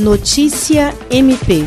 Notícia MP.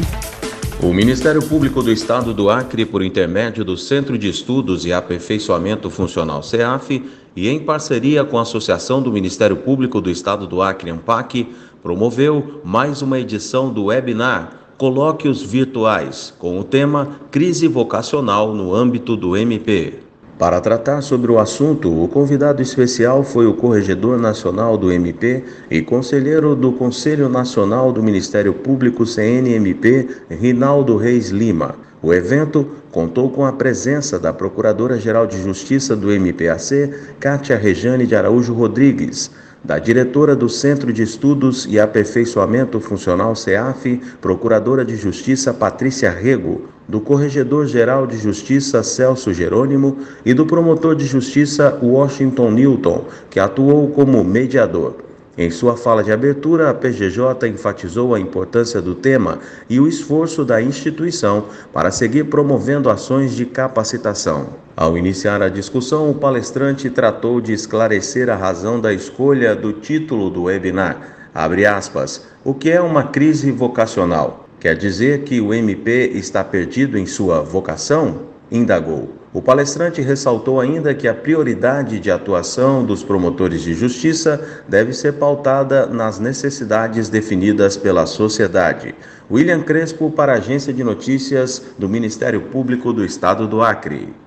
O Ministério Público do Estado do Acre, por intermédio do Centro de Estudos e Aperfeiçoamento Funcional CEAF, e em parceria com a Associação do Ministério Público do Estado do Acre, AMPAC, promoveu mais uma edição do webinar Colóquios Virtuais, com o tema Crise Vocacional no âmbito do MP. Para tratar sobre o assunto, o convidado especial foi o Corregedor Nacional do MP e conselheiro do Conselho Nacional do Ministério Público CNMP, Rinaldo Reis Lima. O evento contou com a presença da Procuradora-Geral de Justiça do MPAC, Kátia Rejane de Araújo Rodrigues, da diretora do Centro de Estudos e Aperfeiçoamento Funcional CEAF, Procuradora de Justiça Patrícia Rego, do Corregedor-Geral de Justiça Celso Jerônimo e do Promotor de Justiça Washington Newton, que atuou como mediador. Em sua fala de abertura, a PGJ enfatizou a importância do tema e o esforço da instituição para seguir promovendo ações de capacitação. Ao iniciar a discussão, o palestrante tratou de esclarecer a razão da escolha do título do webinar. Aspas, o que é uma crise vocacional? Quer dizer que o MP está perdido em sua vocação? indagou. O palestrante ressaltou ainda que a prioridade de atuação dos promotores de justiça deve ser pautada nas necessidades definidas pela sociedade. William Crespo, para a Agência de Notícias do Ministério Público do Estado do Acre.